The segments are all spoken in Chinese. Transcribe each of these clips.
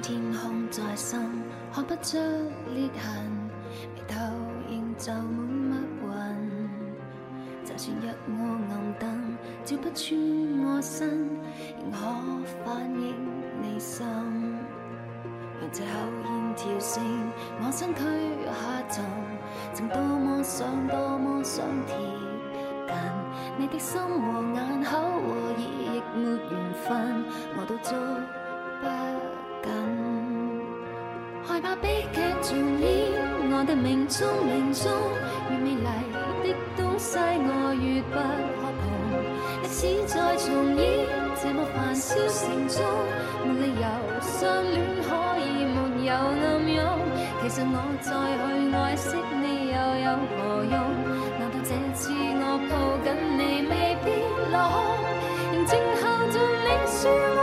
天空再深，看不出裂痕，眉头仍皱满密云。就算一屋暗灯，照不穿我身，仍可反映你心。让这口烟跳升，我身躯下沉，曾多么想，多么想贴近，你的心和眼口和耳亦没缘分，我都捉不。害怕悲剧重演，我的命中命中越美丽的东西我越不可碰。一次再重演，这么繁嚣城中，没理由相恋可以没有暗涌。其实我再去爱惜你又有何用？难道这次我抱紧你未必落空？仍静候着你笑。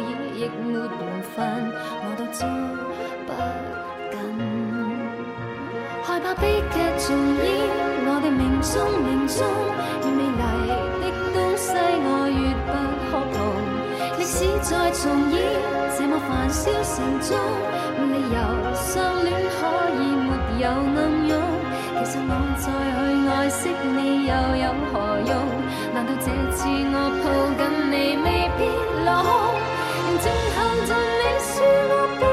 已亦没缘分，我都捉不紧。害怕悲剧重演，我的命中命中越美丽的东西我越不可碰。历史再重演，这么繁嚣城中，没理由相恋可以没有暗涌。其实我再去爱惜你又有何用？难道这次我抱紧你未必落空？静候在你书屋。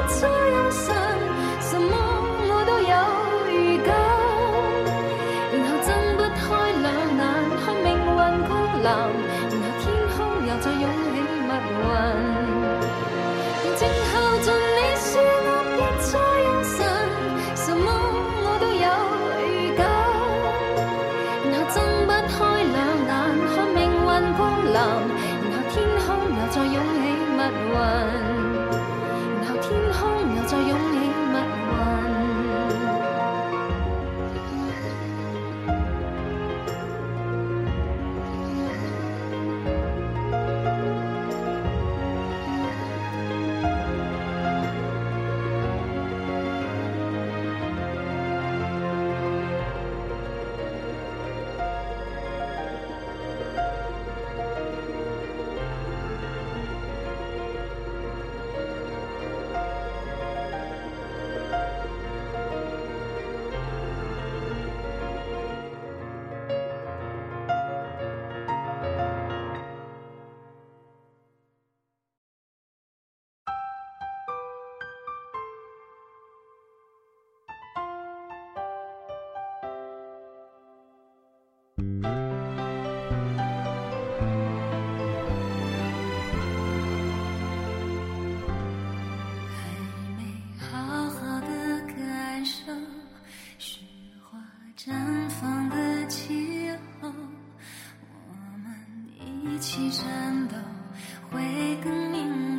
起战斗，会更明。